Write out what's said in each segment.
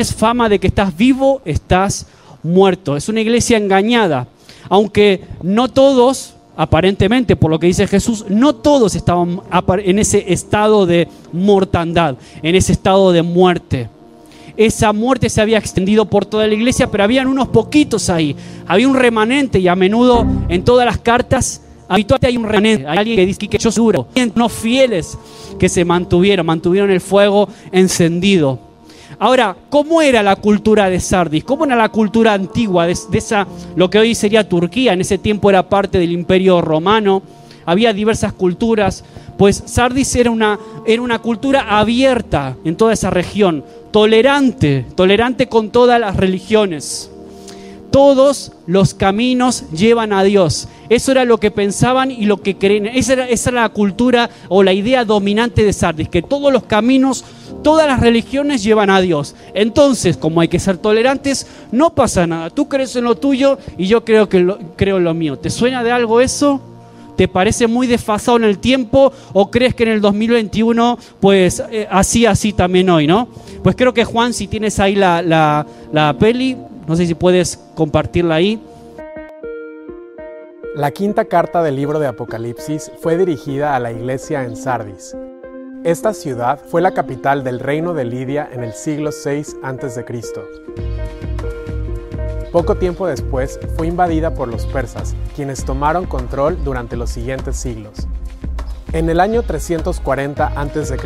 tienes fama de que estás vivo, estás muerto. Es una iglesia engañada. Aunque no todos, aparentemente, por lo que dice Jesús, no todos estaban en ese estado de mortandad, en ese estado de muerte. Esa muerte se había extendido por toda la iglesia, pero habían unos poquitos ahí. Había un remanente y a menudo en todas las cartas habitualmente hay un remanente. Hay alguien que dice que yo seguro. No fieles que se mantuvieron, mantuvieron el fuego encendido. Ahora, ¿cómo era la cultura de Sardis? ¿Cómo era la cultura antigua de, esa, lo que hoy sería Turquía? En ese tiempo era parte del imperio romano. Había diversas culturas. Pues Sardis era una, era una cultura abierta en toda esa región, tolerante, tolerante con todas las religiones. Todos los caminos llevan a Dios. Eso era lo que pensaban y lo que creen. Esa era, la cultura o la idea dominante de Sardis, que todos los caminos Todas las religiones llevan a Dios. Entonces, como hay que ser tolerantes, no pasa nada. Tú crees en lo tuyo y yo creo que creo en lo mío. ¿Te suena de algo eso? ¿Te parece muy desfasado en el tiempo o crees que en el 2021 pues eh, así, así también hoy, ¿no? Pues creo que Juan, si tienes ahí la, la, la peli, no sé si puedes compartirla ahí. La quinta carta del libro de Apocalipsis fue dirigida a la iglesia en Sardis, esta ciudad fue la capital del reino de Lidia en el siglo VI a.C. Poco tiempo después fue invadida por los persas, quienes tomaron control durante los siguientes siglos. En el año 340 a.C.,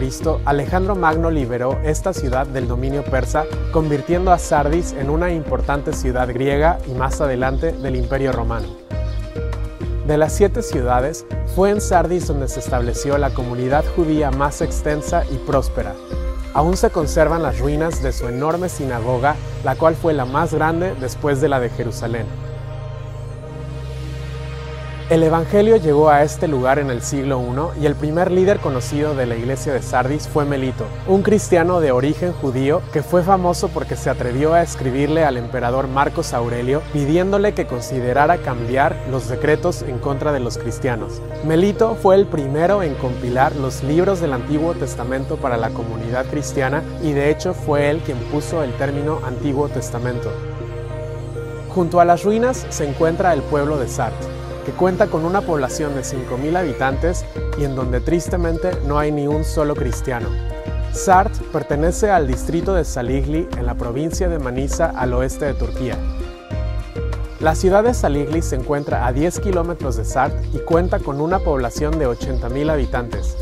Alejandro Magno liberó esta ciudad del dominio persa, convirtiendo a Sardis en una importante ciudad griega y más adelante del Imperio Romano. De las siete ciudades, fue en Sardis donde se estableció la comunidad judía más extensa y próspera. Aún se conservan las ruinas de su enorme sinagoga, la cual fue la más grande después de la de Jerusalén. El Evangelio llegó a este lugar en el siglo I y el primer líder conocido de la iglesia de Sardis fue Melito, un cristiano de origen judío que fue famoso porque se atrevió a escribirle al emperador Marcos Aurelio pidiéndole que considerara cambiar los decretos en contra de los cristianos. Melito fue el primero en compilar los libros del Antiguo Testamento para la comunidad cristiana y de hecho fue él quien puso el término Antiguo Testamento. Junto a las ruinas se encuentra el pueblo de Sardes que cuenta con una población de 5.000 habitantes y en donde tristemente no hay ni un solo cristiano. Sart pertenece al distrito de Saligli en la provincia de Manisa al oeste de Turquía. La ciudad de Saligli se encuentra a 10 kilómetros de Sart y cuenta con una población de 80.000 habitantes.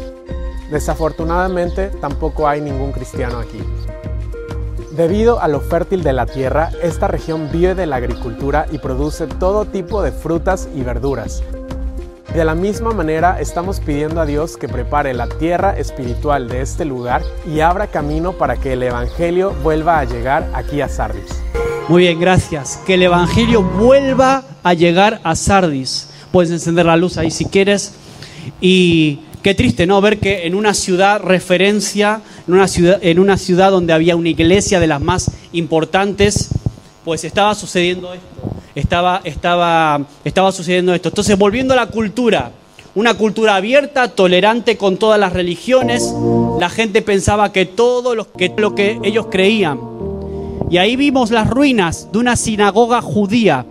Desafortunadamente tampoco hay ningún cristiano aquí. Debido a lo fértil de la tierra, esta región vive de la agricultura y produce todo tipo de frutas y verduras. De la misma manera, estamos pidiendo a Dios que prepare la tierra espiritual de este lugar y abra camino para que el Evangelio vuelva a llegar aquí a Sardis. Muy bien, gracias. Que el Evangelio vuelva a llegar a Sardis. Puedes encender la luz ahí si quieres. Y Qué triste, ¿no? Ver que en una ciudad referencia, en una ciudad, en una ciudad donde había una iglesia de las más importantes, pues estaba sucediendo esto. Estaba, estaba, estaba sucediendo esto. Entonces, volviendo a la cultura, una cultura abierta, tolerante con todas las religiones, la gente pensaba que todo lo que, lo que ellos creían. Y ahí vimos las ruinas de una sinagoga judía.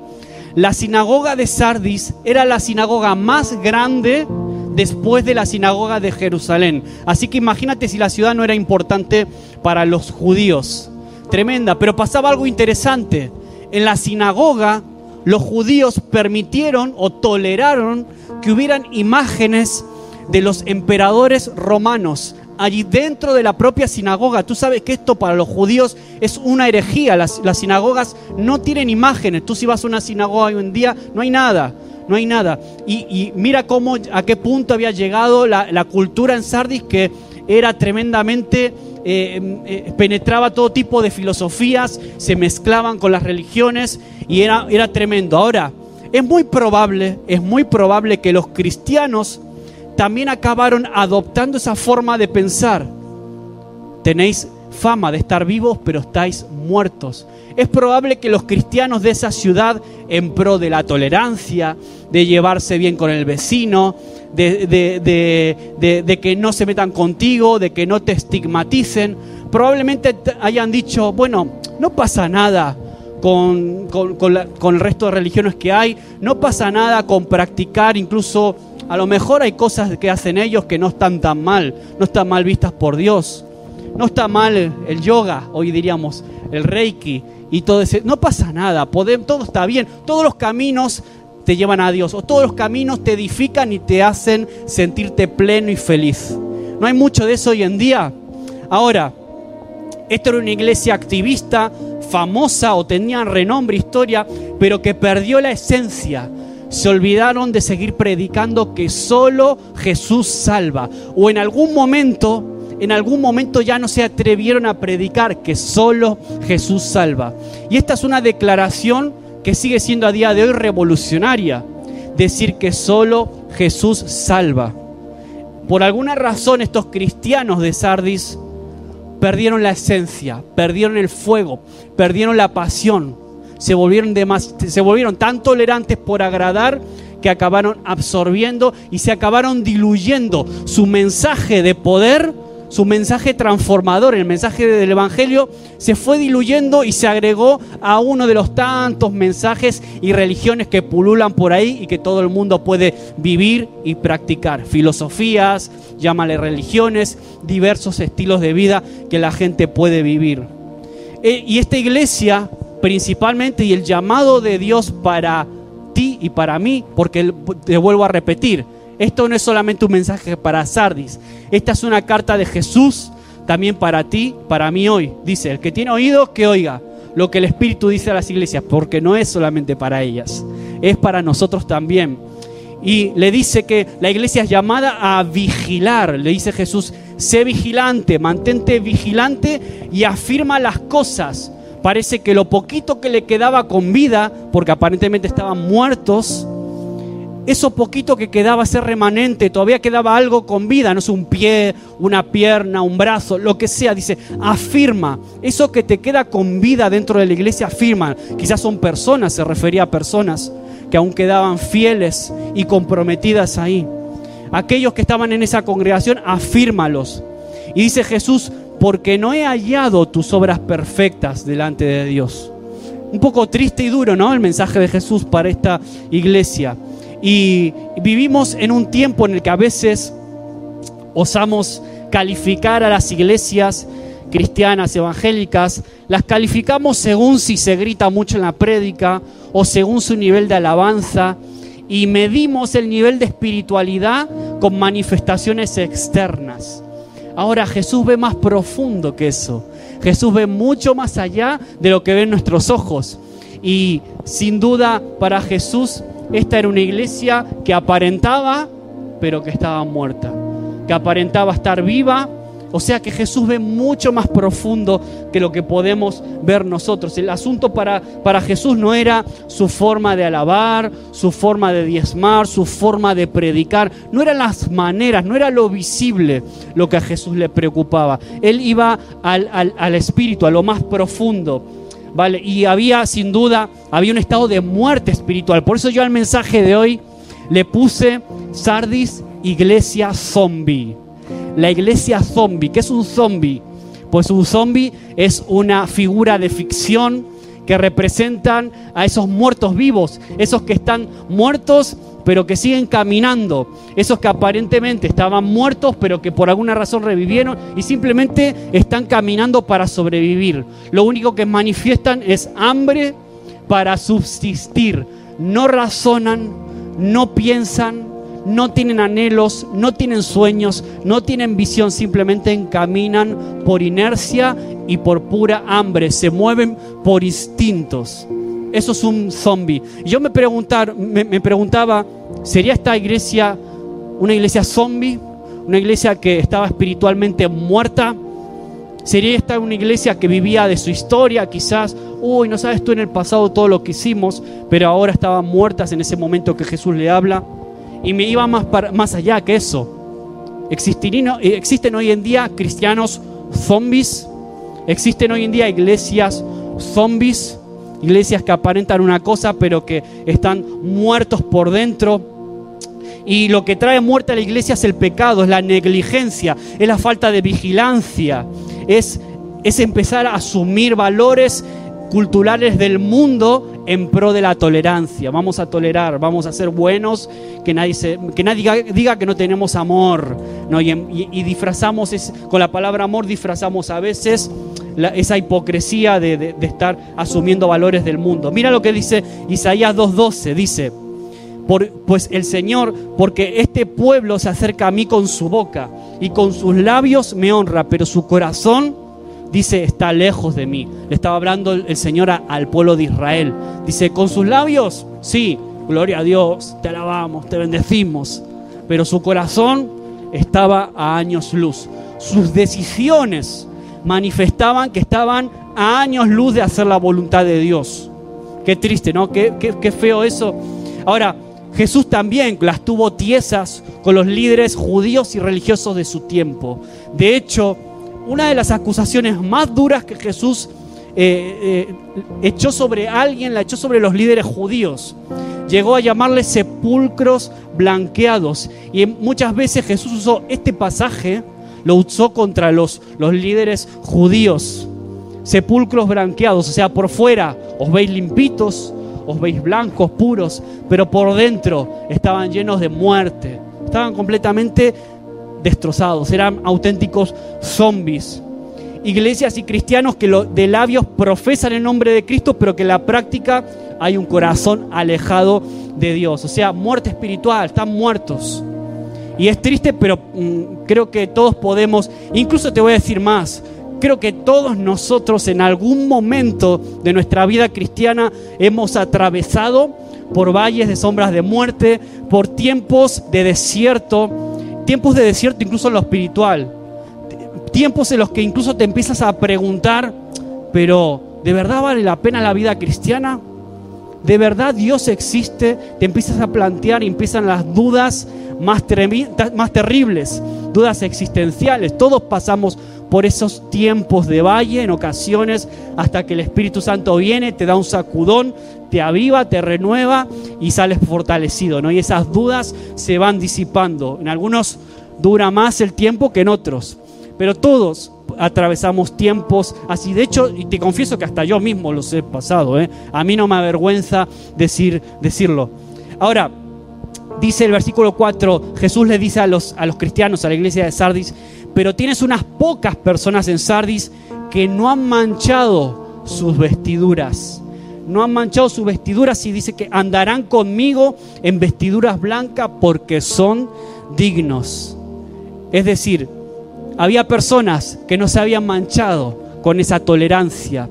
La sinagoga de Sardis era la sinagoga más grande después de la sinagoga de Jerusalén. Así que imagínate si la ciudad no era importante para los judíos. Tremenda, pero pasaba algo interesante. En la sinagoga los judíos permitieron o toleraron que hubieran imágenes de los emperadores romanos allí dentro de la propia sinagoga. Tú sabes que esto para los judíos es una herejía. Las, sinagogas no tienen imágenes. Tú si vas a una sinagoga hoy en día no hay nada no hay nada. Y, mira cómo, a qué punto había llegado la, cultura en Sardis que era tremendamente, eh, eh, penetraba todo tipo de filosofías, se mezclaban con las religiones y era, era tremendo. Ahora, es muy probable, es muy probable que los cristianos también acabaron adoptando esa forma de pensar. Tenéis fama de estar vivos, pero estáis muertos. Es probable que los cristianos de esa ciudad, en pro de la tolerancia, de llevarse bien con el vecino, de, que no se metan contigo, de que no te estigmaticen, probablemente hayan dicho, bueno, no pasa nada con, con, el resto de religiones que hay, no pasa nada con practicar, incluso a lo mejor hay cosas que hacen ellos que no están tan mal, no están mal vistas por Dios. No está mal el yoga, hoy diríamos, el reiki y todo ese. No pasa nada, todo está bien. Todos los caminos te llevan a Dios, o todos los caminos te edifican y te hacen sentirte pleno y feliz. No hay mucho de eso hoy en día. Ahora, esto era una iglesia activista, famosa o tenía renombre, historia, pero que perdió la esencia. Se olvidaron de seguir predicando que solo Jesús salva. O en algún momento, en algún momento ya no se atrevieron a predicar que solo Jesús salva. Y esta es una declaración que sigue siendo a día de hoy revolucionaria. Decir que solo Jesús salva. Por alguna razón estos cristianos de Sardis perdieron la esencia, perdieron el fuego, perdieron la pasión, se volvieron, se volvieron tan tolerantes por agradar que acabaron absorbiendo y se acabaron diluyendo su mensaje de poder su mensaje transformador, el mensaje del Evangelio, se fue diluyendo y se agregó a uno de los tantos mensajes y religiones que pululan por ahí y que todo el mundo puede vivir y practicar. Filosofías, llámale religiones, diversos estilos de vida que la gente puede vivir. Eh, y esta iglesia, principalmente, y el llamado de Dios para ti y para mí, porque te vuelvo a repetir, esto no es solamente un mensaje para Sardis. Esta es una carta de Jesús también para ti, para mí hoy. Dice, el que tiene oído, que oiga lo que el Espíritu dice a las iglesias, porque no es solamente para ellas, es para nosotros también. Y le dice que la iglesia es llamada a vigilar. Le dice Jesús, sé vigilante, mantente vigilante y afirma las cosas. Parece que lo poquito que le quedaba con vida, porque aparentemente estaban muertos, eso poquito que quedaba, ese remanente, todavía quedaba algo con vida, no sé, un pie, una pierna, un brazo, lo que sea, dice, afirma, eso que te queda con vida dentro de la iglesia, afirma, quizás son personas, se refería a personas que aún quedaban fieles y comprometidas ahí. Aquellos que estaban en esa congregación, afírmalos. Y dice Jesús, porque no he hallado tus obras perfectas delante de Dios. Un poco triste y duro, ¿no? El mensaje de Jesús para esta iglesia. Y vivimos en un tiempo en el que a veces osamos calificar a las iglesias cristianas, evangélicas, las calificamos según si se grita mucho en la prédica o según su nivel de alabanza y medimos el nivel de espiritualidad con manifestaciones externas. Ahora Jesús ve más profundo que eso. Jesús ve mucho más allá de lo que ven nuestros ojos. Y sin duda para Jesús esta era una iglesia que aparentaba, pero que estaba muerta. Que aparentaba estar viva. O sea que Jesús ve mucho más profundo que lo que podemos ver nosotros. El asunto para, para Jesús no era su forma de alabar, su forma de diezmar, su forma de predicar. No eran las maneras, no era lo visible lo que a Jesús le preocupaba. Él iba al, al espíritu, a lo más profundo ¿vale? Y había, sin duda, había un estado de muerte espiritual. Por eso yo al mensaje de hoy le puse Sardis, iglesia zombie. La iglesia zombie. ¿Qué es un zombie? Pues un zombie es una figura de ficción que representan a esos muertos vivos, esos que están muertos pero que siguen caminando. Esos que aparentemente estaban muertos, pero que por alguna razón revivieron y simplemente están caminando para sobrevivir. Lo único que manifiestan es hambre para subsistir. No razonan, no piensan, no tienen anhelos, no tienen sueños, no tienen visión, simplemente caminan por inercia y por pura hambre, se mueven por instintos. Eso es un zombie. Yo me, preguntar, me, preguntaba, ¿sería esta iglesia una iglesia zombie? ¿Una iglesia que estaba espiritualmente muerta? ¿Sería esta una iglesia que vivía de su historia? Quizás, uy, no sabes tú en el pasado todo lo que hicimos, pero ahora estaban muertas en ese momento que Jesús le habla. Y me iba más, más allá que eso. ¿Existen hoy en día cristianos zombies? ¿Existen hoy en día iglesias zombies? Iglesias que aparentan una cosa pero que están muertos por dentro. Y lo que trae muerte a la iglesia es el pecado, es la negligencia, es la falta de vigilancia, es es empezar a asumir valores culturales del mundo en pro de la tolerancia. Vamos a tolerar, vamos a ser buenos, que nadie, se, que nadie diga, que no tenemos amor. ¿no? Y, disfrazamos, con la palabra amor disfrazamos a veces esa hipocresía de, estar asumiendo valores del mundo. Mira lo que dice Isaías 2.12, dice, por, pues el Señor, porque este pueblo se acerca a mí con su boca y con sus labios me honra, pero su corazón dice, está lejos de mí. Le estaba hablando el Señor al pueblo de Israel. Dice, con sus labios, sí, gloria a Dios, te alabamos, te bendecimos. Pero su corazón estaba a años luz. Sus decisiones manifestaban que estaban a años luz de hacer la voluntad de Dios. Qué triste, ¿no? Qué, qué feo eso. Ahora, Jesús también las tuvo tiesas con los líderes judíos y religiosos de su tiempo. De hecho, una de las acusaciones más duras que Jesús eh, eh, echó sobre alguien, la echó sobre los líderes judíos. Llegó a llamarles sepulcros blanqueados. Y muchas veces Jesús usó este pasaje, lo usó contra los, los líderes judíos. Sepulcros blanqueados, o sea, por fuera os veis limpitos, os veis blancos, puros, pero por dentro estaban llenos de muerte. Estaban completamente destrozados, eran auténticos zombies. Iglesias y cristianos que de labios profesan el nombre de Cristo, pero que en la práctica hay un corazón alejado de Dios. O sea, muerte espiritual, están muertos. Y es triste, pero mm, creo que todos podemos, incluso te voy a decir más, creo que todos nosotros en algún momento de nuestra vida cristiana hemos atravesado por valles de sombras de muerte, por tiempos de desierto, tiempos de desierto incluso en lo espiritual, tiempos en los que incluso te empiezas a preguntar, pero ¿de verdad vale la pena la vida cristiana? ¿De verdad Dios existe? Te empiezas a plantear y empiezan las dudas más, más terribles, dudas existenciales. Todos pasamos por esos tiempos de valle en ocasiones hasta que el Espíritu Santo viene, te da un sacudón, te aviva, te renueva y sales fortalecido, ¿no? Y esas dudas se van disipando. En algunos dura más el tiempo que en otros, pero todos atravesamos tiempos así. De hecho, y te confieso que hasta yo mismo los he pasado, ¿eh? A mí no me avergüenza decir, decirlo. Ahora, dice el versículo 4, Jesús le dice a los, a los cristianos, a la iglesia de Sardis, pero tienes unas pocas personas en Sardis que no han manchado sus vestiduras no han manchado sus vestiduras y dice que andarán conmigo en vestiduras blancas porque son dignos. Es decir, había personas que no se habían manchado con esa tolerancia,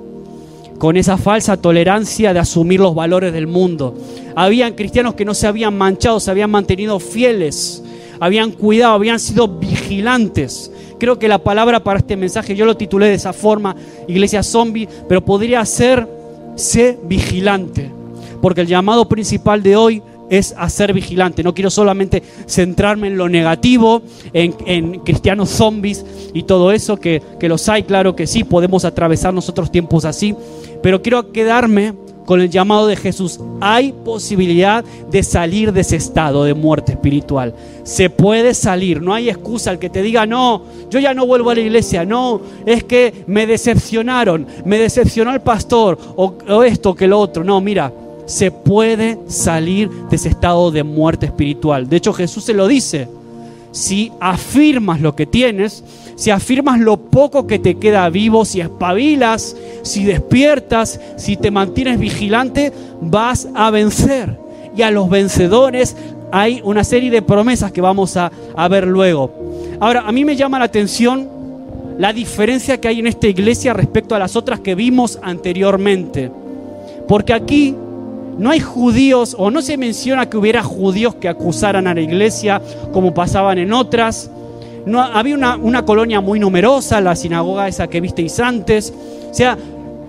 con esa falsa tolerancia de asumir los valores del mundo. Habían cristianos que no se habían manchado, se habían mantenido fieles, habían cuidado, habían sido vigilantes. Creo que la palabra para este mensaje yo lo titulé de esa forma, iglesia zombie, pero podría ser sé vigilante, porque el llamado principal de hoy es a ser vigilante. No quiero solamente centrarme en lo negativo, en, cristianos zombies y todo eso, que, que los hay, claro que sí, podemos atravesar nosotros tiempos así, pero quiero quedarme con el llamado de Jesús, hay posibilidad de salir de ese estado de muerte espiritual. Se puede salir, no hay excusa al que te diga, no, yo ya no vuelvo a la iglesia, no, es que me decepcionaron, me decepcionó el pastor o, o esto que lo otro. No, mira, se puede salir de ese estado de muerte espiritual. De hecho, Jesús se lo dice. Si afirmas lo que tienes, si afirmas lo poco que te queda vivo, si espabilas, si despiertas, si te mantienes vigilante, vas a vencer. Y a los vencedores hay una serie de promesas que vamos a, ver luego. Ahora, a mí me llama la atención la diferencia que hay en esta iglesia respecto a las otras que vimos anteriormente. Porque aquí no hay judíos o no se menciona que hubiera judíos que acusaran a la iglesia como pasaban en otras. No, había una, colonia muy numerosa, la sinagoga esa que visteis antes. O sea,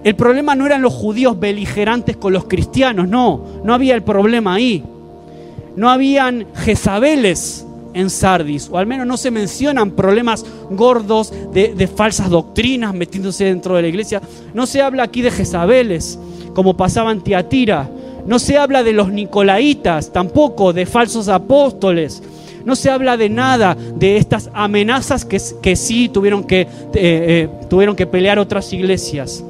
el problema no eran los judíos beligerantes con los cristianos, no, no había el problema ahí. No habían Jezabeles en Sardis, o al menos no se mencionan problemas gordos de, de, falsas doctrinas metiéndose dentro de la iglesia. No se habla aquí de Jezabeles, como pasaba en Tiatira. No se habla de los nicolaitas, tampoco de falsos apóstoles No se habla de nada de estas amenazas que, sí tuvieron que, eh, eh, tuvieron que pelear otras iglesias.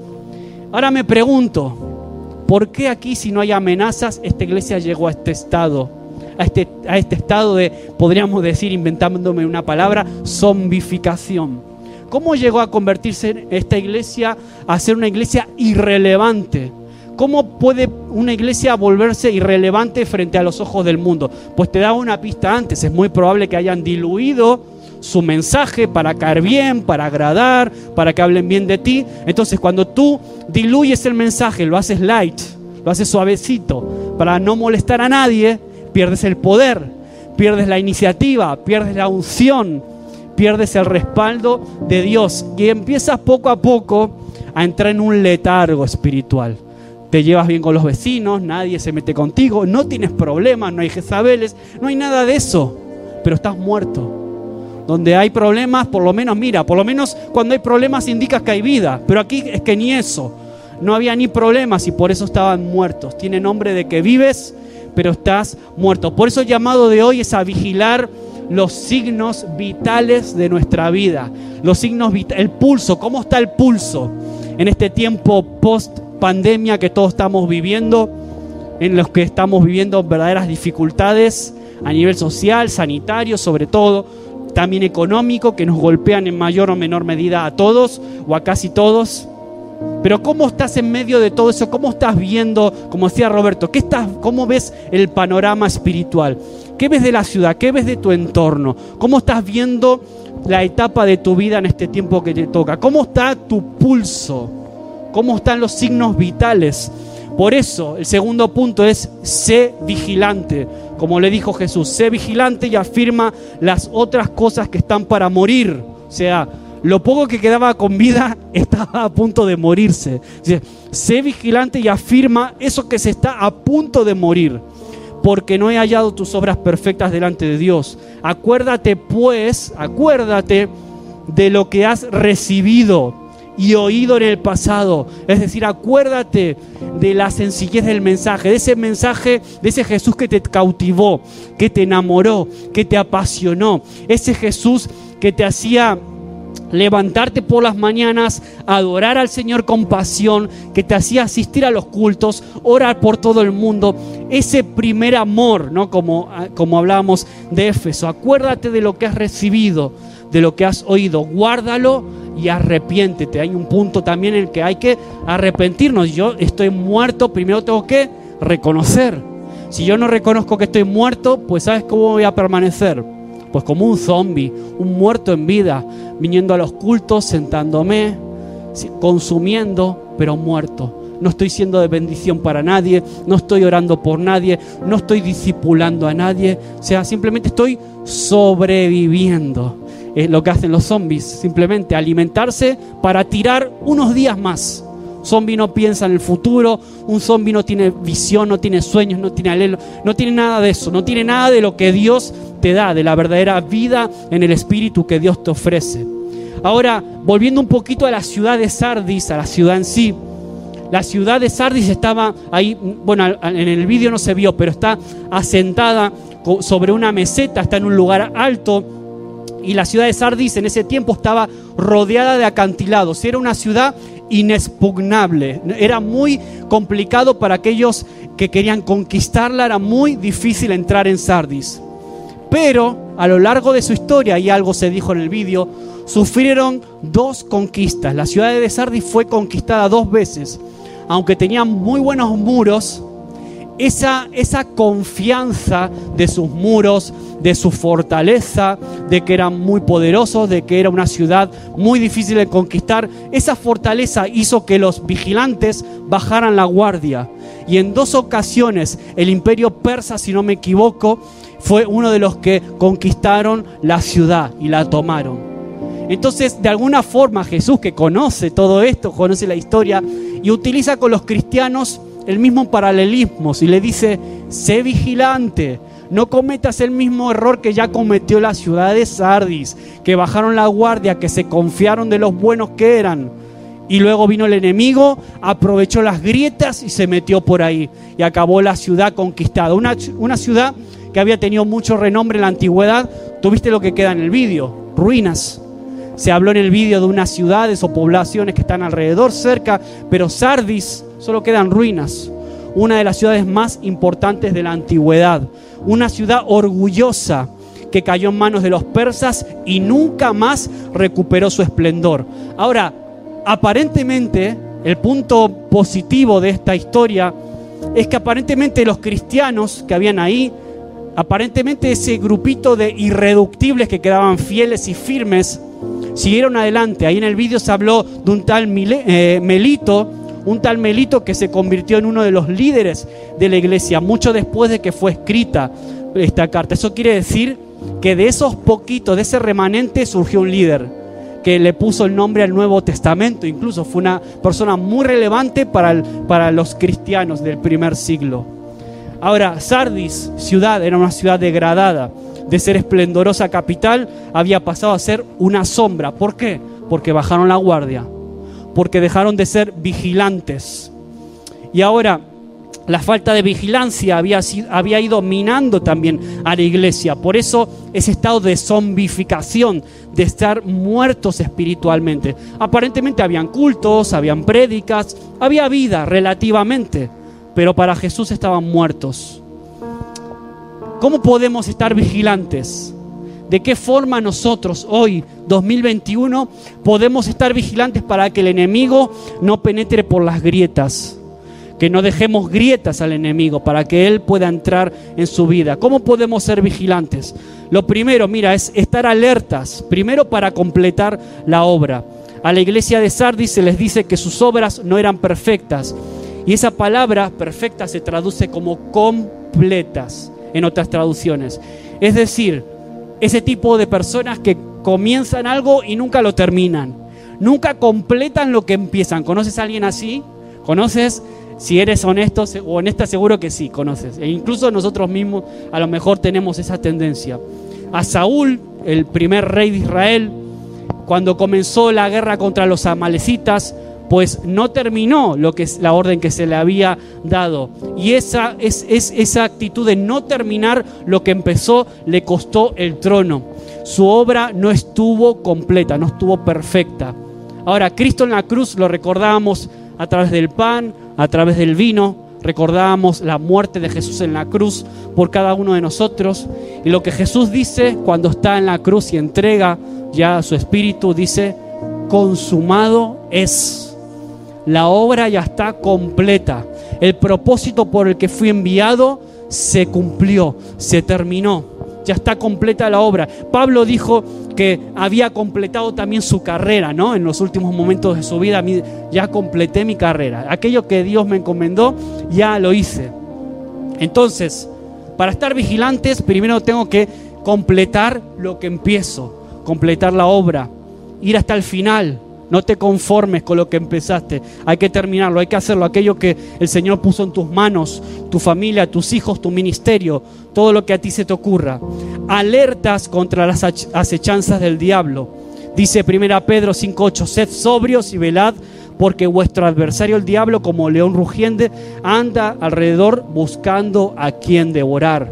Ahora me pregunto, ¿por qué aquí si no hay amenazas esta iglesia llegó a este estado? A este, a este estado de, podríamos decir, inventándome una palabra, zombificación. ¿Cómo llegó a convertirse esta iglesia a ser una iglesia irrelevante? ¿Cómo puede una iglesia volverse irrelevante frente a los ojos del mundo? Pues te da una pista antes, es muy probable que hayan diluido su mensaje para caer bien, para agradar, para que hablen bien de ti. Entonces cuando tú diluyes el mensaje, lo haces light, lo haces suavecito, para no molestar a nadie, pierdes el poder, pierdes la iniciativa, pierdes la unción, pierdes el respaldo de Dios y empiezas poco a poco a entrar en un letargo espiritual te llevas bien con los vecinos, nadie se mete contigo, no tienes problemas, no hay Jezabeles, no hay nada de eso, pero estás muerto. Donde hay problemas, por lo menos, mira, por lo menos cuando hay problemas indicas que hay vida, pero aquí es que ni eso, no había ni problemas y por eso estaban muertos. Tiene nombre de que vives, pero estás muerto. Por eso el llamado de hoy es a vigilar los signos vitales de nuestra vida. Los signos vitales, el pulso, ¿cómo está el pulso en este tiempo post pandemia que todos estamos viviendo, en los que estamos viviendo verdaderas dificultades a nivel social, sanitario sobre todo, también económico, que nos golpean en mayor o menor medida a todos o a casi todos. Pero ¿cómo estás en medio de todo eso? ¿Cómo estás viendo, como decía Roberto, ¿qué estás, cómo ves el panorama espiritual? ¿Qué ves de la ciudad? ¿Qué ves de tu entorno? ¿Cómo estás viendo la etapa de tu vida en este tiempo que te toca? ¿Cómo está tu pulso? Cómo están los signos vitales. Por eso, el segundo punto es sé vigilante. Como le dijo Jesús, sé vigilante y afirma las otras cosas que están para morir. O sea, lo poco que quedaba con vida estaba a punto de morirse. sé vigilante y afirma eso que se está a punto de morir, porque no he hallado tus obras perfectas delante de Dios. Acuérdate pues, acuérdate de lo que has recibido y oído en el pasado. Es decir, acuérdate de la sencillez del mensaje, de ese mensaje, de ese Jesús que te cautivó, que te enamoró, que te apasionó. Ese Jesús que te hacía levantarte por las mañanas, adorar al Señor con pasión, que te hacía asistir a los cultos, orar por todo el mundo, ese primer amor, ¿no? Como, como hablábamos de Éfeso. Acuérdate de lo que has recibido, de lo que has oído, guárdalo y arrepiéntete. Hay un punto también en el que hay que arrepentirnos. Yo estoy muerto, primero tengo que reconocer. Si yo no reconozco que estoy muerto, pues ¿sabes cómo voy a permanecer? Pues como un zombie, un muerto en vida, viniendo a los cultos, sentándome, consumiendo, pero muerto. No estoy siendo de bendición para nadie, no estoy orando por nadie, no estoy discipulando a nadie, o sea, simplemente estoy sobreviviendo es lo que hacen los zombies, simplemente alimentarse para tirar unos días más. Zombie no piensa en el futuro, un zombie no tiene visión, no tiene sueños, no tiene alelo, no tiene nada de eso, no tiene nada de lo que Dios te da, de la verdadera vida en el espíritu que Dios te ofrece. Ahora, volviendo un poquito a la ciudad de Sardis, a la ciudad en sí, la ciudad de Sardis estaba ahí, bueno, en el vídeo no se vio, pero está asentada sobre una meseta, está en un lugar alto y la ciudad de Sardis en ese tiempo estaba rodeada de acantilados. Era una ciudad inexpugnable. Era muy complicado para aquellos que querían conquistarla. Era muy difícil entrar en Sardis. Pero a lo largo de su historia, y algo se dijo en el vídeo, sufrieron dos conquistas. La ciudad de Sardis fue conquistada dos veces. Aunque tenían muy buenos muros, esa, esa confianza de sus muros, de su fortaleza, de que eran muy poderosos, de que era una ciudad muy difícil de conquistar. Esa fortaleza hizo que los vigilantes bajaran la guardia. Y en dos ocasiones el imperio persa, si no me equivoco, fue uno de los que conquistaron la ciudad y la tomaron. Entonces, de alguna forma, Jesús, que conoce todo esto, conoce la historia, y utiliza con los cristianos el mismo paralelismo. Y le dice, sé vigilante, no cometas el mismo error que ya cometió la ciudad de Sardis, que bajaron la guardia, que se confiaron de los buenos que eran. Y luego vino el enemigo, aprovechó las grietas y se metió por ahí. Y acabó la ciudad conquistada. Una, una ciudad que había tenido mucho renombre en la antigüedad, tuviste lo que queda en el vídeo, ruinas. Se habló en el vídeo de unas ciudades o poblaciones que están alrededor, cerca, pero Sardis solo quedan ruinas. Una de las ciudades más importantes de la antigüedad. Una ciudad orgullosa que cayó en manos de los persas y nunca más recuperó su esplendor. Ahora, aparentemente, el punto positivo de esta historia es que aparentemente los cristianos que habían ahí, aparentemente ese grupito de irreductibles que quedaban fieles y firmes, siguieron adelante. Ahí en el vídeo se habló de un tal eh, Melito, un tal Melito que se convirtió en uno de los líderes de la iglesia, mucho después de que fue escrita esta carta. Eso quiere decir que de esos poquitos, de ese remanente, surgió un líder que le puso el nombre al Nuevo Testamento, incluso fue una persona muy relevante para, los cristianos del primer siglo. Ahora, Sardis, ciudad, era una ciudad degradada, de ser esplendorosa capital, había pasado a ser una sombra. ¿Por qué? Porque bajaron la guardia, porque dejaron de ser vigilantes. Y ahora, la falta de vigilancia había, había, ido minando también a la iglesia. Por eso ese estado de zombificación, de estar muertos espiritualmente. Aparentemente habían cultos, habían prédicas, había vida relativamente, pero para Jesús estaban muertos. ¿Cómo podemos estar vigilantes? ¿De qué forma nosotros hoy, 2021, podemos estar vigilantes para que el enemigo no penetre por las grietas? que no dejemos grietas al enemigo para que él pueda entrar en su vida. ¿Cómo podemos ser vigilantes? Lo primero, mira, es estar alertas, primero para completar la obra. A la iglesia de Sardis se les dice que sus obras no eran perfectas. Y esa palabra perfecta se traduce como completas en otras traducciones. Es decir, ese tipo de personas que comienzan algo y nunca lo terminan. Nunca completan lo que empiezan. ¿Conoces a alguien así? ¿Conoces si eres honesto o honesta, seguro que sí, conoces. E incluso nosotros mismos a lo mejor tenemos esa tendencia. A Saúl, el primer rey de Israel, cuando comenzó la guerra contra los amalecitas, pues no terminó lo que es la orden que se le había dado. Y esa, es, esa actitud de no terminar lo que empezó le costó el trono. Su obra no estuvo completa, no estuvo perfecta. Ahora, Cristo en la cruz lo recordábamos a través del pan, a través del vino, recordábamos la muerte de Jesús en la cruz por cada uno de nosotros. Y lo que Jesús dice cuando está en la cruz y entrega ya su espíritu, dice, consumado es. La obra ya está completa. El propósito por el que fui enviado se cumplió, se terminó ya está completa la obra. Pablo dijo que había completado también su carrera, ¿no? En los últimos momentos de su vida, ya completé mi carrera. Aquello que Dios me encomendó, ya lo hice. Entonces, para estar vigilantes, primero tengo que completar lo que empiezo, completar la obra, ir hasta el final. No te conformes con lo que empezaste. Hay que terminarlo, hay que hacerlo. Aquello que el Señor puso en tus manos, tu familia, tus hijos, tu ministerio, todo lo que a ti se te ocurra. Alertas contra las acechanzas del diablo. Dice 1 Pedro 5.8, sed sobrios y velad porque vuestro adversario el diablo, como león rugiente, anda alrededor buscando a quien devorar.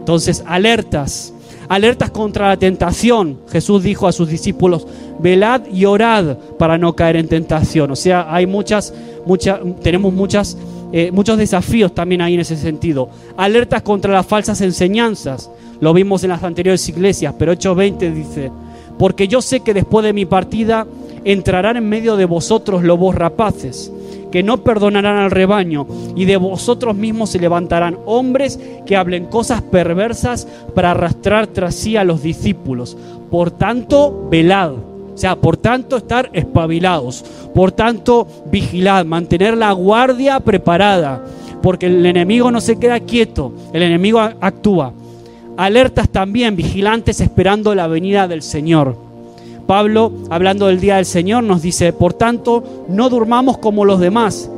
Entonces, alertas alertas contra la tentación. Jesús dijo a sus discípulos, velad y orad para no caer en tentación. O sea, hay muchas, muchas, tenemos muchas, eh, muchos desafíos también ahí en ese sentido. Alertas contra las falsas enseñanzas. Lo vimos en las anteriores iglesias, pero Hechos 20 dice, porque yo sé que después de mi partida entrarán en medio de vosotros lobos rapaces que no perdonarán al rebaño, y de vosotros mismos se levantarán hombres que hablen cosas perversas para arrastrar tras sí a los discípulos. Por tanto, velad. O sea, por tanto, estar espabilados. Por tanto, vigilad, mantener la guardia preparada. Porque el enemigo no se queda quieto, el enemigo actúa. Alertas también, vigilantes esperando la venida del Señor. Pablo, hablando del día del Señor, nos dice, por tanto, no durmamos como los demás.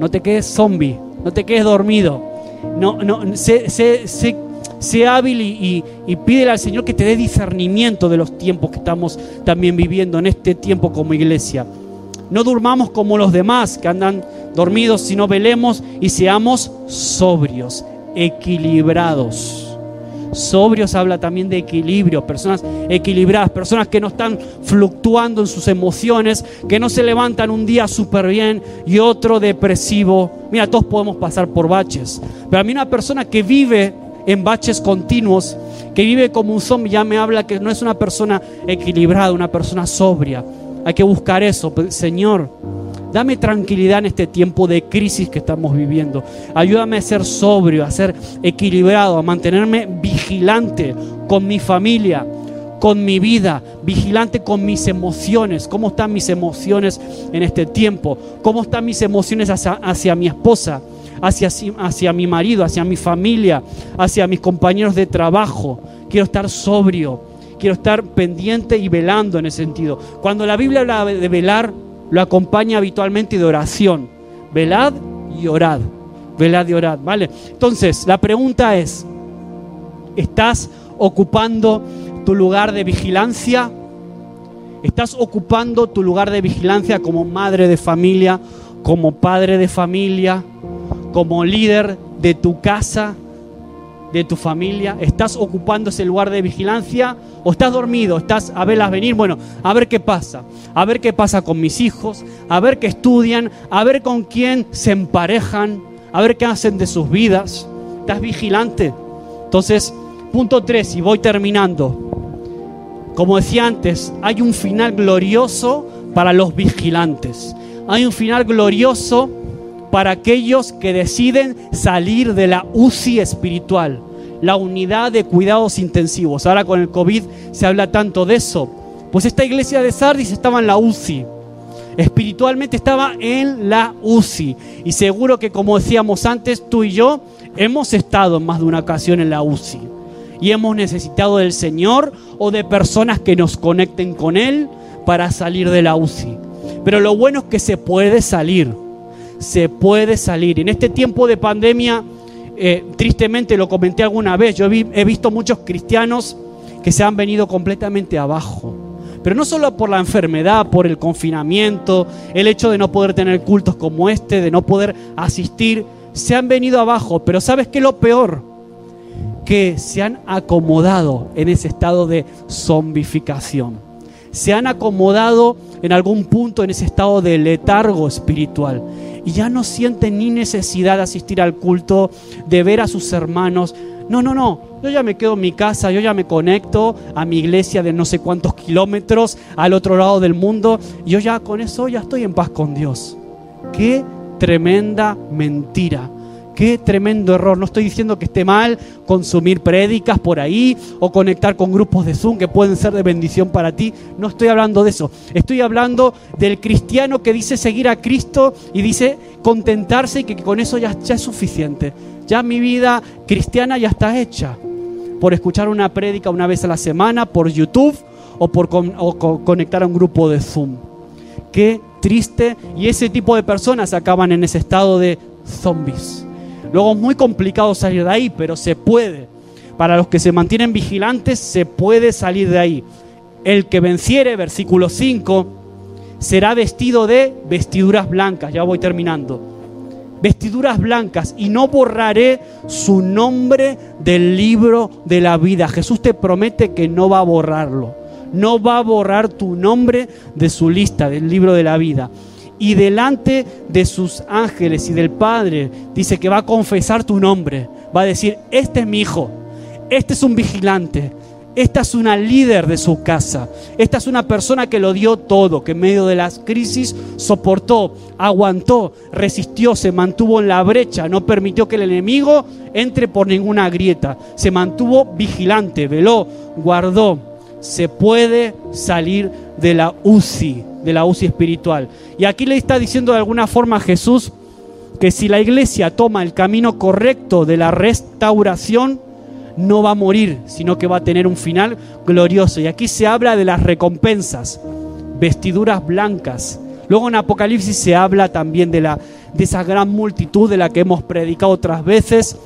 No te quedes zombie, no te quedes dormido. No, no, sé, hábil y, y, pídele al Señor que te dé discernimiento de los tiempos que estamos también viviendo en este tiempo como iglesia. No durmamos como los demás que andan dormidos, sino velemos y seamos sobrios, equilibrados. Sobrios habla también de equilibrio, personas equilibradas, personas que no están fluctuando en sus emociones, que no se levantan un día súper bien y otro depresivo. Mira, todos podemos pasar por baches, pero a mí una persona que vive en baches continuos, que vive como un zombie, ya me habla que no es una persona equilibrada, una persona sobria. Hay que buscar eso, Señor. Dame tranquilidad en este tiempo de crisis que estamos viviendo. Ayúdame a ser sobrio, a ser equilibrado, a mantenerme vigilante con mi familia, con mi vida, vigilante con mis emociones. ¿Cómo están mis emociones en este tiempo? ¿Cómo están mis emociones hacia, mi esposa? Hacia, hacia mi marido, hacia mi familia, hacia mis compañeros de trabajo. Quiero estar sobrio, quiero estar pendiente y velando en ese sentido. Cuando la Biblia habla de velar, lo acompaña habitualmente de oración. Velad y orad. Velad y orad, ¿vale? Entonces, la pregunta es, ¿estás ocupando tu lugar de vigilancia? ¿Estás ocupando tu lugar de vigilancia como madre de familia, como padre de familia, como líder de tu casa? De tu familia? ¿Estás ocupando ese lugar de vigilancia o estás dormido? ¿Estás a verlas venir? Bueno, a ver qué pasa. A ver qué pasa con mis hijos, a ver qué estudian, a ver con quién se emparejan, a ver qué hacen de sus vidas. ¿Estás vigilante? Entonces, punto 3, y voy terminando. Como decía antes, hay un final glorioso para los vigilantes. Hay un final glorioso para aquellos que deciden salir de la UCI espiritual, la unidad de cuidados intensivos. Ahora con el COVID se habla tanto de eso. Pues esta iglesia de Sardis estaba en la UCI. Espiritualmente estaba en la UCI. Y seguro que como decíamos antes, tú y yo hemos estado en más de una ocasión en la UCI. Y hemos necesitado del Señor o de personas que nos conecten con Él para salir de la UCI. Pero lo bueno es que se puede salir se puede salir. En este tiempo de pandemia, eh, tristemente lo comenté alguna vez, yo he visto muchos cristianos que se han venido completamente abajo. Pero no solo por la enfermedad, por el confinamiento, el hecho de no poder tener cultos como este, de no poder asistir, se han venido abajo. Pero ¿sabes qué es lo peor? Que se han acomodado en ese estado de zombificación. Se han acomodado en algún punto en ese estado de letargo espiritual y ya no sienten ni necesidad de asistir al culto, de ver a sus hermanos. No, no, no. Yo ya me quedo en mi casa, yo ya me conecto a mi iglesia de no sé cuántos kilómetros al otro lado del mundo. Yo ya con eso ya estoy en paz con Dios. Qué tremenda mentira. Qué tremendo error. No estoy diciendo que esté mal consumir prédicas por ahí o conectar con grupos de Zoom que pueden ser de bendición para ti. No estoy hablando de eso. Estoy hablando del cristiano que dice seguir a Cristo y dice contentarse y que con eso ya, es suficiente. Ya mi vida cristiana ya está hecha. Por escuchar una prédica una vez a la semana, por YouTube o por conectar a un grupo de Zoom. Qué triste. Y ese tipo de personas acaban en ese estado de zombies Luego es muy complicado salir de ahí, pero se puede. Para los que se mantienen vigilantes, se puede salir de ahí. El que venciere, versículo 5, será vestido de vestiduras blancas. Ya voy terminando. Vestiduras blancas y no borraré su nombre del libro de la vida. Jesús te promete que no va a borrarlo. No va a borrar tu nombre de su lista, del libro de la vida y delante de sus ángeles y del Padre dice que va a confesar tu nombre. Va a decir, este es mi hijo, este es un vigilante, esta es una líder de su casa, esta es una persona que lo dio todo, que en medio de las crisis soportó, aguantó, resistió, se mantuvo en la brecha, no permitió que el enemigo entre por ninguna grieta, se mantuvo vigilante, veló, guardó. Se puede salir de la UCI, de la UCI espiritual. Y aquí le está diciendo de alguna forma a Jesús que si la iglesia toma el camino correcto de la restauración, no va a morir, sino que va a tener un final glorioso. Y aquí se habla de las recompensas, vestiduras blancas. Luego en Apocalipsis se habla también de, la, de esa gran multitud de la que hemos predicado otras veces.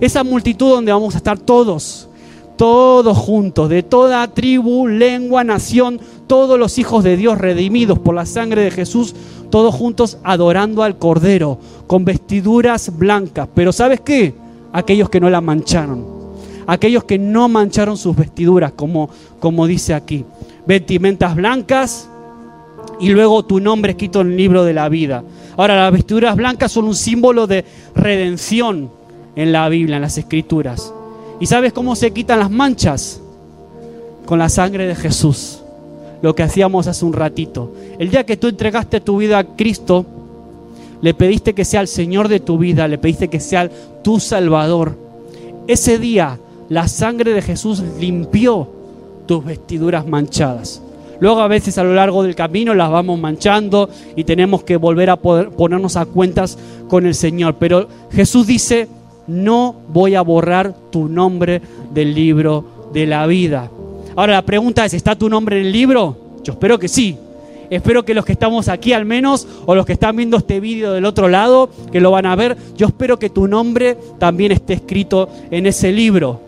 Esa multitud donde vamos a estar todos, todos juntos, de toda tribu, lengua, nación, todos los hijos de Dios redimidos por la sangre de Jesús, todos juntos adorando al Cordero, con vestiduras blancas. Pero ¿sabes qué? Aquellos que no la mancharon, aquellos que no mancharon sus vestiduras, como, como dice aquí. Vestimentas blancas y luego tu nombre escrito en el libro de la vida. Ahora, las vestiduras blancas son un símbolo de redención en la Biblia, en las Escrituras. ¿Y sabes cómo se quitan las manchas? Con la sangre de Jesús. Lo que hacíamos hace un ratito. El día que tú entregaste tu vida a Cristo, le pediste que sea el Señor de tu vida, le pediste que sea tu Salvador. Ese día la sangre de Jesús limpió tus vestiduras manchadas. Luego a veces a lo largo del camino las vamos manchando y tenemos que volver a poder ponernos a cuentas con el Señor. Pero Jesús dice, no voy a borrar tu nombre del libro de la vida. Ahora la pregunta es, ¿está tu nombre en el libro? Yo espero que sí. Espero que los que estamos aquí al menos, o los que están viendo este vídeo del otro lado, que lo van a ver, yo espero que tu nombre también esté escrito en ese libro.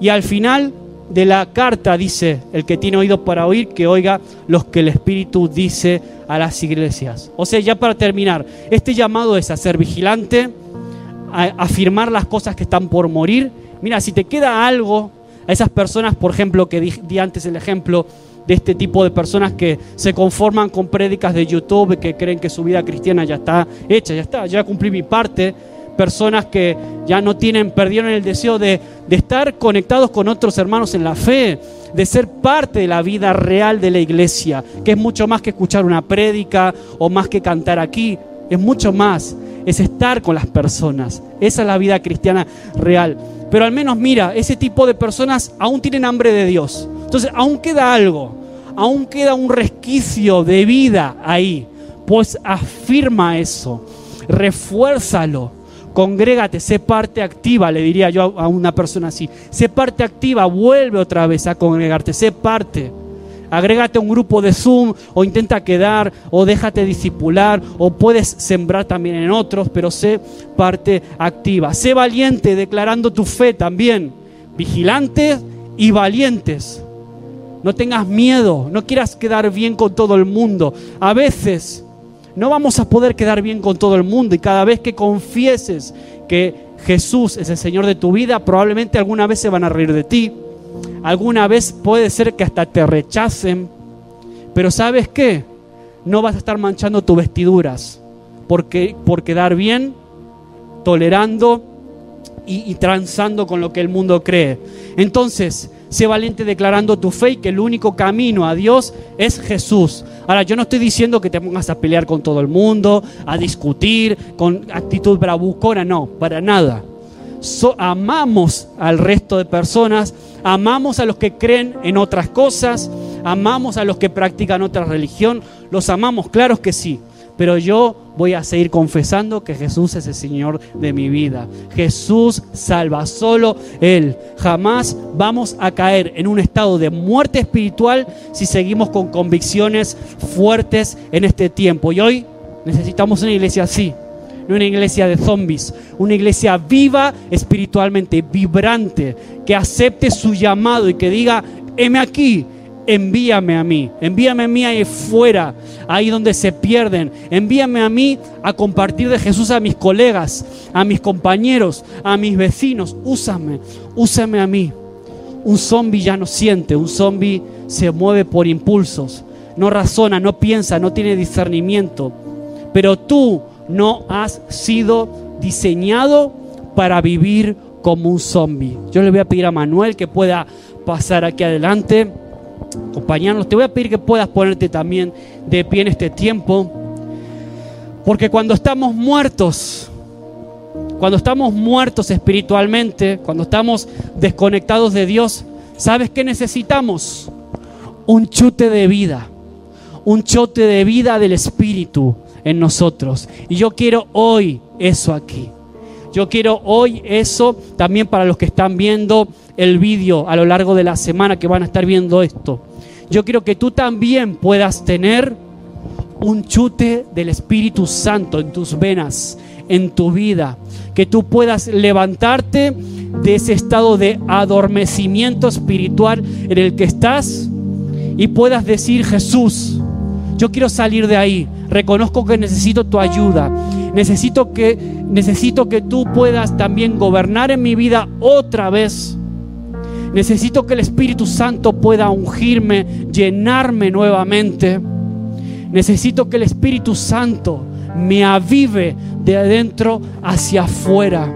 Y al final de la carta dice, el que tiene oído para oír, que oiga los que el Espíritu dice a las iglesias. O sea, ya para terminar, este llamado es a ser vigilante, a afirmar las cosas que están por morir. Mira, si te queda algo, a esas personas, por ejemplo, que di, antes el ejemplo de este tipo de personas que se conforman con prédicas de YouTube, que creen que su vida cristiana ya está hecha, ya está, ya cumplí mi parte personas que ya no tienen, perdieron el deseo de, de estar conectados con otros hermanos en la fe, de ser parte de la vida real de la iglesia, que es mucho más que escuchar una prédica o más que cantar aquí, es mucho más, es estar con las personas. Esa es la vida cristiana real. Pero al menos mira, ese tipo de personas aún tienen hambre de Dios. Entonces, aún queda algo, aún queda un resquicio de vida ahí. Pues afirma eso, refuérzalo Congrégate, sé parte activa, le diría yo a una persona así. Sé parte activa, vuelve otra vez a congregarte, sé parte. Agrégate a un grupo de Zoom o intenta quedar o déjate disipular o puedes sembrar también en otros, pero sé parte activa. Sé valiente declarando tu fe también. Vigilantes y valientes. No tengas miedo, no quieras quedar bien con todo el mundo. A veces no vamos a poder quedar bien con todo el mundo y cada vez que confieses que Jesús es el Señor de tu vida, probablemente alguna vez se van a reír de ti. Alguna vez puede ser que hasta te rechacen. Pero ¿sabes qué? No vas a estar manchando tus vestiduras porque, por quedar bien, tolerando y, y transando con lo que el mundo cree. Entonces, sé valiente declarando tu fe y que el único camino a Dios es Jesús. Ahora, yo no estoy diciendo que te pongas a pelear con todo el mundo, a discutir, con actitud bravucona, no, para nada. amamos al resto de personas, amamos a los que creen en otras cosas, amamos a los que practican otra religión, los amamos, claro que sí pero yo voy a seguir confesando que Jesús es el Señor de mi vida. Jesús salva, solo Él. Jamás vamos a caer en un estado de muerte espiritual si seguimos con convicciones fuertes en este tiempo. Y hoy necesitamos una iglesia así, no una iglesia de zombies, una iglesia viva espiritualmente, vibrante, que acepte su llamado y que diga, heme aquí, envíame a mí, envíame a mí ahí fuera, ahí donde se pierden, envíame a mí a compartir de Jesús a mis colegas, a mis compañeros, a mis vecinos, úsame, úsame a mí. Un zombi ya no siente, un zombi se mueve por impulsos, no razona, no piensa, no tiene discernimiento, pero tú no has sido diseñado para vivir como un zombi. Yo le voy a pedir a Manuel que pueda pasar aquí adelante acompañarnos. Te voy a pedir que puedas ponerte también de pie en este tiempo. Porque cuando estamos muertos, cuando estamos muertos espiritualmente, cuando estamos desconectados de Dios, ¿sabes qué necesitamos? Un chute de vida, un chute de vida del Espíritu en nosotros. Y yo quiero hoy eso aquí. Yo quiero hoy eso también para los que están viendo el vídeo a lo largo de la semana que van a estar viendo esto. Yo quiero que tú también puedas tener un chute del Espíritu Santo en tus venas, en tu vida. Que tú puedas levantarte de ese estado de adormecimiento espiritual en el que estás y puedas decir, Jesús, yo quiero salir de ahí. Reconozco que necesito tu ayuda. Necesito que, necesito que tú puedas también gobernar en mi vida otra vez Necesito que el Espíritu Santo pueda ungirme, llenarme nuevamente. Necesito que el Espíritu Santo me avive de adentro hacia afuera.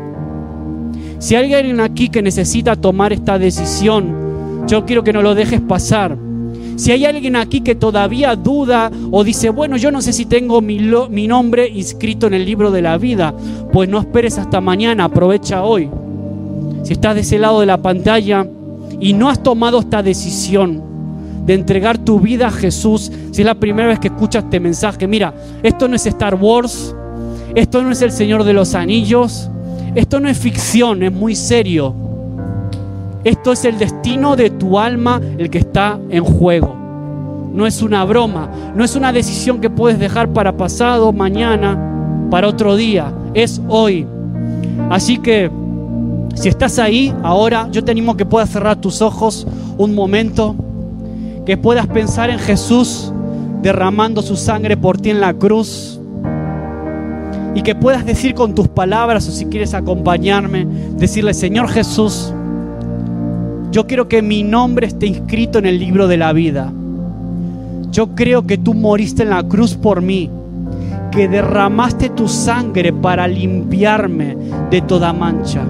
Si hay alguien aquí que necesita tomar esta decisión, yo quiero que no lo dejes pasar. Si hay alguien aquí que todavía duda o dice, bueno, yo no sé si tengo mi, mi, nombre inscrito en el libro de la vida, pues no esperes hasta mañana, aprovecha hoy. Si estás de ese lado de la pantalla y no has tomado esta decisión de entregar tu vida a Jesús, si es la primera vez que escuchas este mensaje, mira, esto no es Star Wars, esto no es el Señor de los Anillos, esto no es ficción, es muy serio. Esto es el destino de tu alma el que está en juego. No es una broma, no es una decisión que puedes dejar para pasado, mañana, para otro día. Es hoy. Así que si estás ahí ahora, yo te animo que puedas cerrar tus ojos un momento, que puedas pensar en Jesús derramando su sangre por ti en la cruz y que puedas decir con tus palabras o si quieres acompañarme, decirle, Señor Jesús, yo quiero que mi nombre esté inscrito en el libro de la vida. Yo creo que tú moriste en la cruz por mí, que derramaste tu sangre para limpiarme de toda mancha,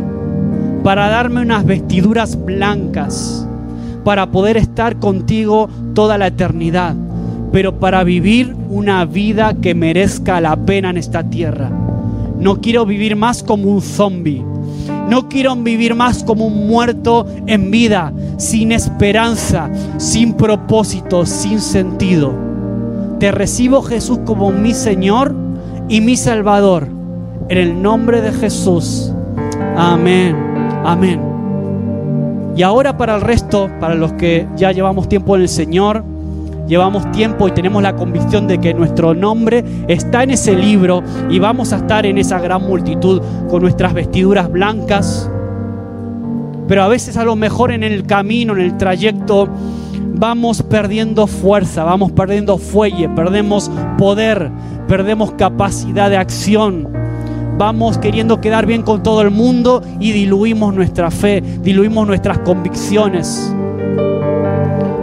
para darme unas vestiduras blancas, para poder estar contigo toda la eternidad pero para vivir una vida que merezca la pena en esta tierra. No quiero vivir más como un zombie. No quiero vivir más como un muerto en vida, sin esperanza, sin propósito, sin sentido. Te recibo Jesús como mi Señor y mi Salvador. En el nombre de Jesús. Amén. Amén. Y ahora para el resto, para los que ya llevamos tiempo en el Señor, llevamos tiempo y tenemos la convicción de que nuestro nombre está en ese libro y vamos a estar en esa gran multitud con nuestras vestiduras blancas. Pero a veces a lo mejor en el camino, en el trayecto, vamos perdiendo fuerza, vamos perdiendo fuelle, perdemos poder, perdemos capacidad de acción. Vamos queriendo quedar bien con todo el mundo y diluimos nuestra fe, diluimos nuestras convicciones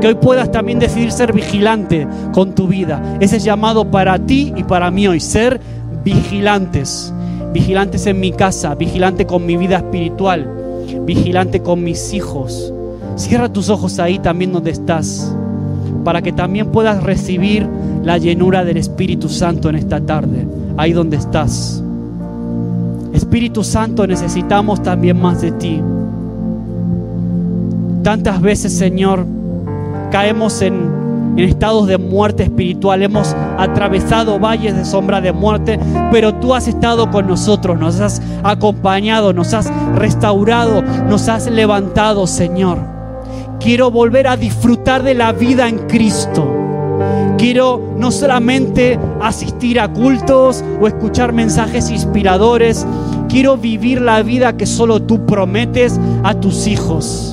que hoy puedas también decidir ser vigilante con tu vida. Ese es llamado para ti y para mí hoy, ser vigilantes. Vigilantes en mi casa, vigilante con mi vida espiritual, vigilante con mis hijos. Cierra tus ojos ahí también donde estás, para que también puedas recibir la llenura del Espíritu Santo en esta tarde, ahí donde estás. Espíritu Santo, necesitamos también más de ti. Tantas veces, Señor, caemos en, estados de muerte espiritual, hemos atravesado valles de sombra de muerte, pero tú has estado con nosotros, nos has acompañado, nos has restaurado, nos has levantado, Señor. Quiero volver a disfrutar de la vida en Cristo. Quiero no solamente asistir a cultos o escuchar mensajes inspiradores, quiero vivir la vida que solo tú prometes a tus hijos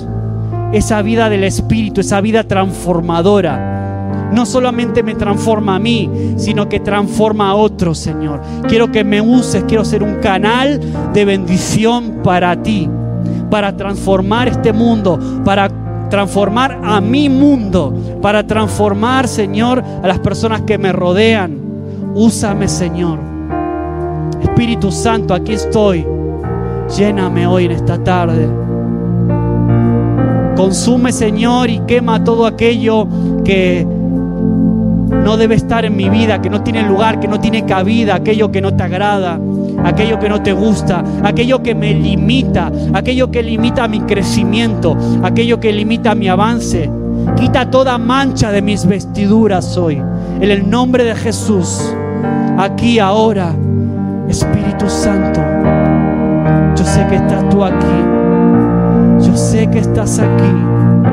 esa vida del Espíritu, esa vida transformadora. No solamente me transforma a mí, sino que transforma a otros, Señor. Quiero que me uses, quiero ser un canal de bendición para ti, para transformar este mundo, para transformar a mi mundo, para transformar, Señor, a las personas que me rodean. Úsame, Señor. Espíritu Santo, aquí estoy. Lléname hoy en esta tarde. Consume, Señor, y quema todo aquello que no debe estar en mi vida, que no tiene lugar, que no tiene cabida, aquello que no te agrada, aquello que no te gusta, aquello que me limita, aquello que limita mi crecimiento, aquello que limita mi avance. Quita toda mancha de mis vestiduras hoy. En el nombre de Jesús, aquí ahora, Espíritu Santo, yo sé que estás tú aquí. Yo sé que estás aquí.